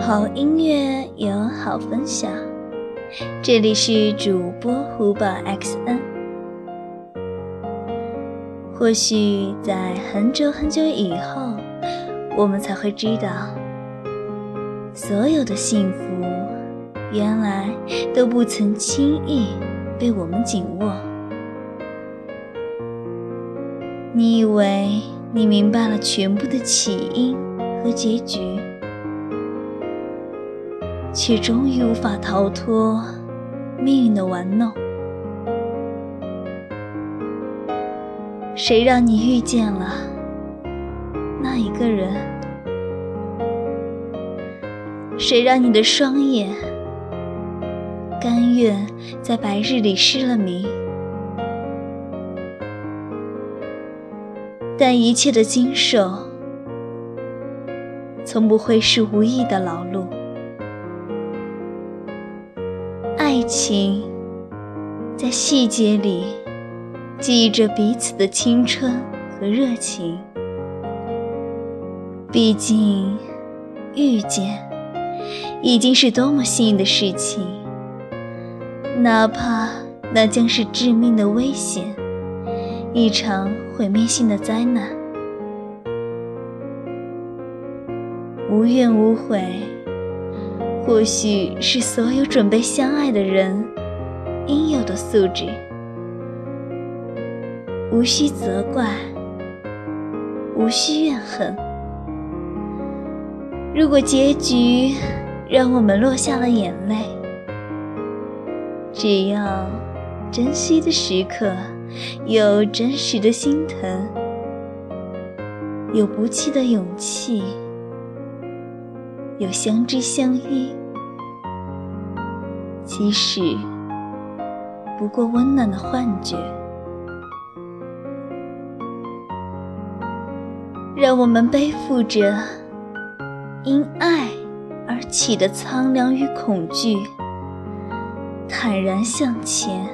好音乐有好分享，这里是主播胡宝 xn。或许在很久很久以后，我们才会知道，所有的幸福原来都不曾轻易被我们紧握。你以为你明白了全部的起因和结局？却终于无法逃脱命运的玩弄。谁让你遇见了那一个人？谁让你的双眼甘愿在白日里失了明？但一切的经受，从不会是无意的劳碌。爱情在细节里记忆着彼此的青春和热情。毕竟，遇见已经是多么幸运的事情，哪怕那将是致命的危险，一场毁灭性的灾难。无怨无悔。或许是所有准备相爱的人应有的素质，无需责怪，无需怨恨。如果结局让我们落下了眼泪，只要珍惜的时刻有真实的心疼，有不弃的勇气。有相知相依，其实不过温暖的幻觉。让我们背负着因爱而起的苍凉与恐惧，坦然向前。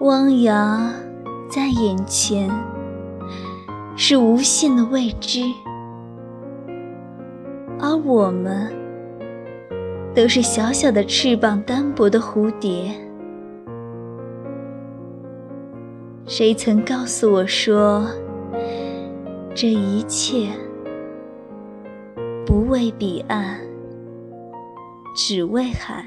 汪洋在眼前，是无限的未知。而我们都是小小的翅膀单薄的蝴蝶。谁曾告诉我说，这一切不为彼岸，只为海？